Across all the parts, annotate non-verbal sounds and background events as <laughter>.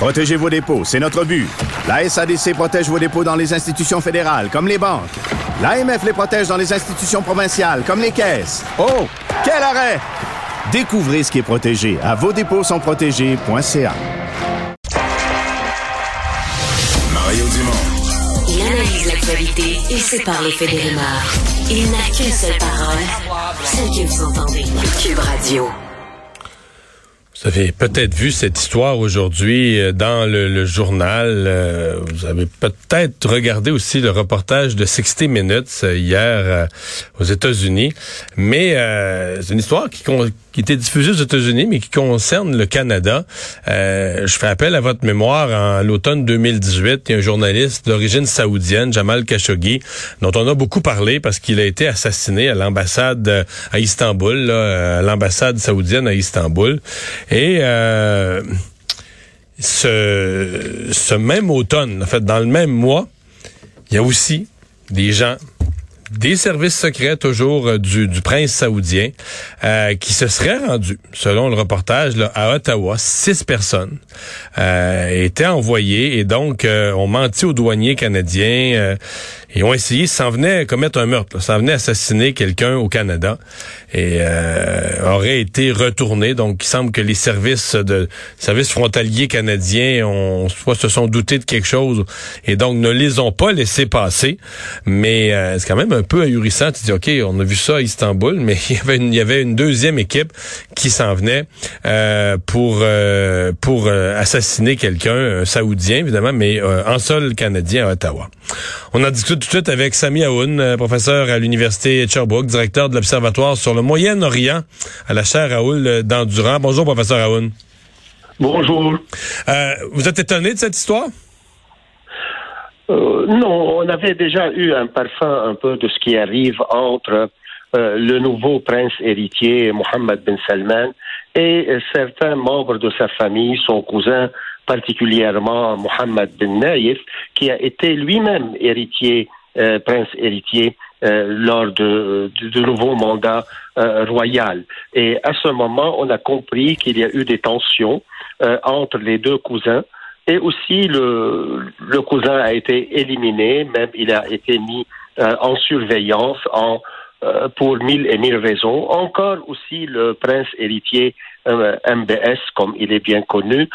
Protégez vos dépôts, c'est notre but. La SADC protège vos dépôts dans les institutions fédérales, comme les banques. L'AMF les protège dans les institutions provinciales, comme les caisses. Oh, quel arrêt! Découvrez ce qui est protégé à vos dépôts sont protégés.ca. Mario Dumont. Il analyse l'actualité et sépare les faits des. Il n'a qu'une seule parole, celle que vous entendez. Cube Radio. Vous avez peut-être vu cette histoire aujourd'hui euh, dans le, journal. Euh, vous avez peut-être regardé aussi le reportage de 60 Minutes euh, hier aux États-Unis. Mais c'est une histoire qui, qui était diffusée aux États-Unis, mais qui concerne le Canada. je fais appel à votre mémoire. En l'automne 2018, il y a un journaliste d'origine saoudienne, Jamal Khashoggi, dont on a beaucoup parlé parce qu'il a été assassiné à l'ambassade à Istanbul, à l'ambassade saoudienne à Istanbul. Et euh, ce, ce même automne, en fait, dans le même mois, il y a aussi des gens des services secrets toujours euh, du, prince saoudien euh, qui se seraient rendus, selon le reportage, à Ottawa. Six personnes euh, étaient envoyées et donc ont menti aux douaniers canadiens et ont essayé, s'en venait commettre un meurtre, s'en venait assassiner quelqu'un au Canada et euh, aurait été retourné. Donc, il semble que les services de services frontaliers canadiens ont soit se sont doutés de quelque chose et donc ne les ont pas laissés passer. Mais euh, c'est quand même un peu ahurissant. Tu dis, ok, on a vu ça à Istanbul, <laughs> mais il y avait une, il y avait une deuxième équipe qui s'en venait euh, pour euh, pour assassiner quelqu'un, un saoudien évidemment, mais en sol canadien à Ottawa. On en discute tout de suite avec Sami Aoun, euh, professeur à l'Université de Sherbrooke, directeur de l'Observatoire sur le Moyen-Orient à la chaire Raoul d'Endurant. Bonjour, professeur Aoun. Bonjour. Euh, vous êtes étonné de cette histoire? Euh, non, on avait déjà eu un parfum un peu de ce qui arrive entre le nouveau prince héritier Mohammed bin Salman et certains membres de sa famille, son cousin particulièrement Mohammed bin Naïf, qui a été lui-même héritier, euh, prince héritier euh, lors de, de, nouveau mandat euh, royal. Et à ce moment, on a compris qu'il y a eu des tensions entre les deux cousins. Et aussi, le, le cousin a été éliminé, même il a été mis en surveillance en pour mille et mille raisons. Encore aussi, le prince héritier MBS, comme il est bien connu,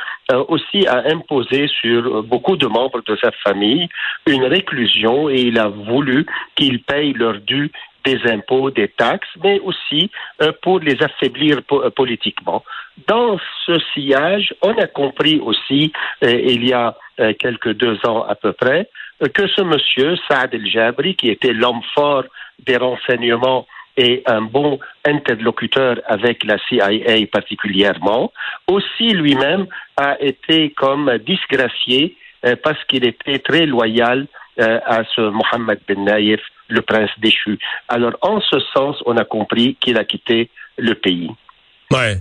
aussi a imposé sur beaucoup de membres de sa famille une réclusion et il a voulu qu'ils payent leur dû des impôts, des taxes, mais aussi euh, pour les affaiblir euh, politiquement. Dans ce sillage, on a compris aussi, euh, il y a quelques deux ans à peu près, que ce monsieur, Saad El-Jabri, qui était l'homme fort des renseignements et un bon interlocuteur avec la CIA particulièrement, aussi lui-même a été comme disgracié euh, parce qu'il était très loyal euh, à ce Mohammed Ben Naïf, le prince déchu. Alors, en ce sens, on a compris qu'il a quitté le pays. Ouais.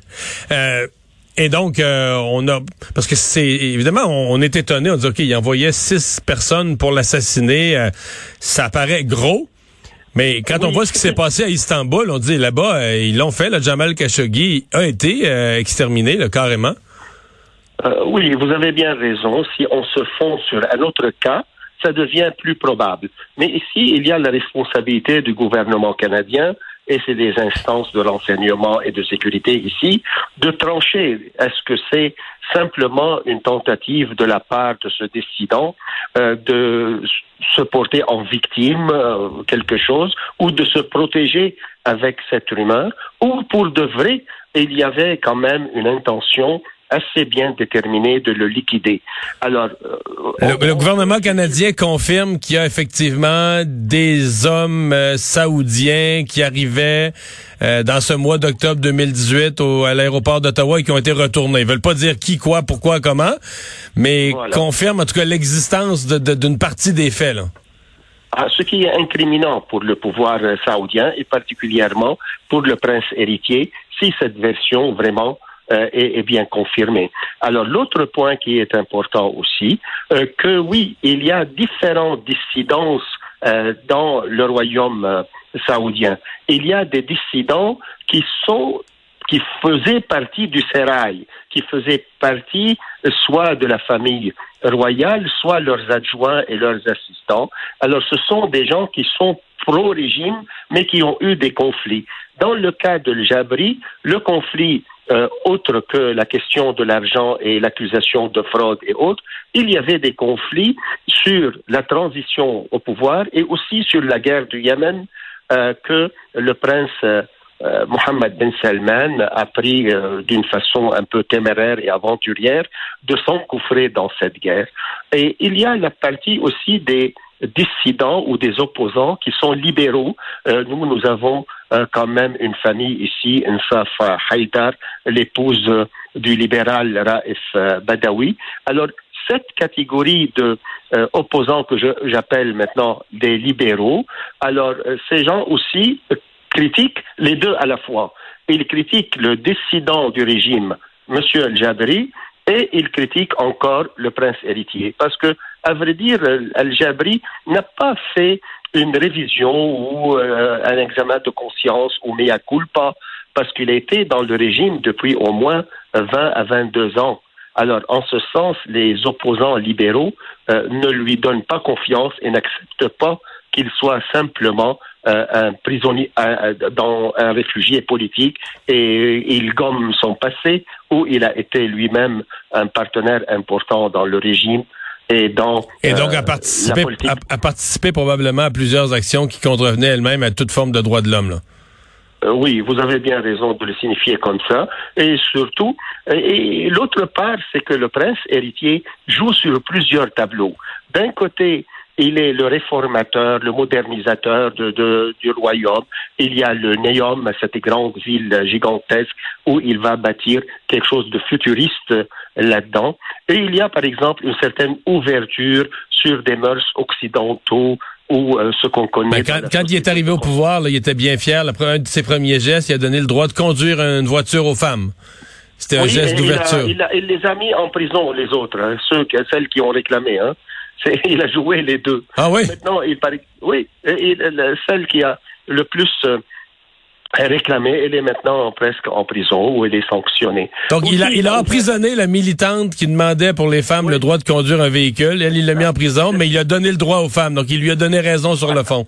Euh, et donc, on a, parce que c'est évidemment, on, est étonné, on dit ok, il envoyait six personnes pour l'assassiner, ça paraît gros, mais quand on voit ce qui s'est passé à Istanbul, on dit là-bas, euh, ils l'ont fait, le Jamal Khashoggi a été euh, exterminé carrément. Euh, oui, vous avez bien raison. Si on se fonde sur un autre cas, ça devient plus probable. Mais ici, il y a la responsabilité du gouvernement canadien et c'est des instances de renseignement et de sécurité ici, de trancher. Est-ce que c'est simplement une tentative de la part de ce décident euh, de se porter en victime euh, quelque chose ou de se protéger avec cette rumeur ou pour de vrai il y avait quand même une intention assez bien déterminé de le liquider. Alors, le, gouvernement canadien confirme qu'il y a effectivement des hommes saoudiens qui arrivaient dans ce mois d'octobre 2018 au, à l'aéroport d'Ottawa et qui ont été retournés. Ils veulent pas dire qui, quoi, pourquoi, comment, mais confirme en tout cas l'existence d'une partie des faits. Là. Ah, ce qui est incriminant pour le pouvoir euh, saoudien et particulièrement pour le prince héritier, si cette version vraiment euh, est, bien confirmée. Alors l'autre point qui est important aussi, euh, que oui, il y a différentes dissidences dans le royaume saoudien. Il y a des dissidents qui sont qui faisaient partie du sérail, qui faisaient partie soit de la famille royale, soit leurs adjoints et leurs assistants. Alors ce sont des gens qui sont pro-régime, mais qui ont eu des conflits. Dans le cas de Jabri, le conflit, euh, autre que la question de l'argent et l'accusation de fraude et autres, il y avait des conflits sur la transition au pouvoir et aussi sur la guerre du Yémen euh, que le prince euh, Mohammed Ben Salman a pris euh, d'une façon un peu téméraire et aventurière de s'engouffrer dans cette guerre. Et il y a la partie aussi des dissidents ou des opposants qui sont libéraux. Euh, nous, nous avons quand même une famille ici, Nsaf Haïdar, l'épouse du libéral Raif Badawi. Alors, cette catégorie de opposants que j'appelle maintenant des libéraux, alors ces gens aussi critique les deux à la fois. Il critique le dissident du régime, M. Al-Jabri, et il critique encore le prince héritier. Parce que, à vrai dire, Al-Jabri n'a pas fait une révision ou euh, un examen de conscience ou mea culpa, parce qu'il a été dans le régime depuis au moins 20 à 22 ans. Alors, en ce sens, les opposants libéraux euh, ne lui donnent pas confiance et n'acceptent pas qu'il soit simplement euh, un prisonnier, dans un réfugié politique et il gomme son passé où il a été lui-même un partenaire important dans le régime et dans et donc à participer à, participer probablement à plusieurs actions qui contrevenaient elles-mêmes à toute forme de droits de l'homme. Euh, oui, vous avez bien raison de le signifier comme ça. Et surtout, et l'autre part, c'est que le prince héritier joue sur plusieurs tableaux. D'un côté, il est le réformateur, le modernisateur de, du royaume. Il y a le Neom, cette grande ville gigantesque où il va bâtir quelque chose de futuriste là-dedans. Et il y a par exemple une certaine ouverture sur des mœurs occidentaux ou euh, ce qu'on connaît. Ben, quand, il est arrivé au pouvoir, il était bien fier. un de ses premiers gestes, il a donné le droit de conduire une voiture aux femmes. C'était un geste d'ouverture. Il, il, les a mis en prison, les autres, hein, ceux, celles qui ont réclamé. Hein. <laughs> il a joué les deux. Ah oui? Maintenant, il paraît. Oui, et, celle qui a le plus elle est maintenant presque en prison où elle est sanctionnée. Donc, il a, il a emprisonné la militante qui demandait pour les femmes le droit de conduire un véhicule. Elle, il l'a mis en prison, mais il a donné le droit aux femmes. Donc, il lui a donné raison sur le fond.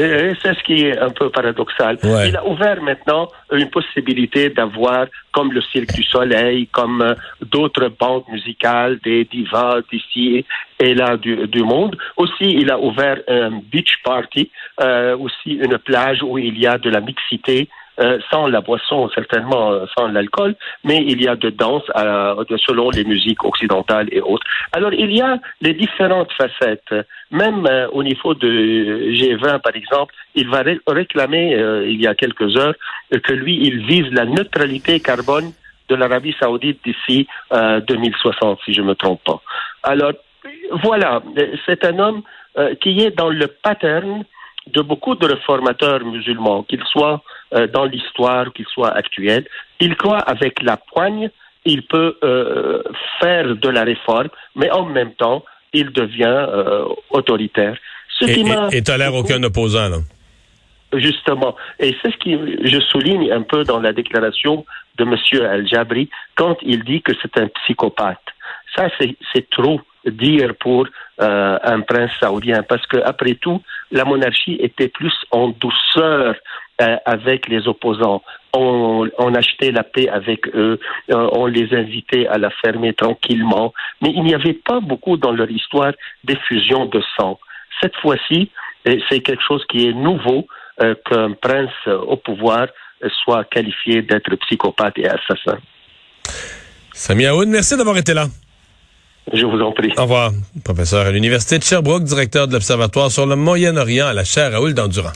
C'est ce qui est un peu paradoxal. Il a ouvert maintenant une possibilité d'avoir, comme le Cirque du Soleil, comme euh, d'autres bandes musicales, des divas d'ici et là du, monde. Aussi, il a ouvert un beach party, euh, aussi une plage où il y a de la mixité euh, sans la boisson, certainement euh, sans l'alcool, mais il y a de danse euh, selon les musiques occidentales et autres. Alors il y a les différentes facettes. Même au niveau de G20, par exemple, il va réclamer il y a quelques heures que lui, il vise la neutralité carbone de l'Arabie saoudite d'ici 2060, si je ne me trompe pas. Alors voilà, c'est un homme qui est dans le pattern de beaucoup de réformateurs musulmans, qu'ils soient euh, dans l'histoire, qu'ils soient actuels. Il croit avec la poigne, il peut euh, faire de la réforme, mais en même temps, il devient euh, autoritaire. Ce et, qui et, et tolère aucun opposant, là. Justement. Et c'est ce que je souligne un peu dans la déclaration de M. Al-Jabri quand il dit que c'est un psychopathe. Ça, c'est trop dire pour euh, un prince saoudien, parce que après tout, la monarchie était plus en douceur euh, avec les opposants. On, achetait la paix avec eux, euh, on les invitait à la fermer tranquillement, mais il n'y avait pas beaucoup dans leur histoire d'effusion de sang. Cette fois-ci, c'est quelque chose qui est nouveau qu'un prince au pouvoir soit qualifié d'être psychopathe et assassin. Sami Aoun, merci d'avoir été là. Je vous en prie. Au revoir. Professeur à l'Université de Sherbrooke, directeur de l'Observatoire sur le Moyen-Orient à la chaire Raoul d'Endurant.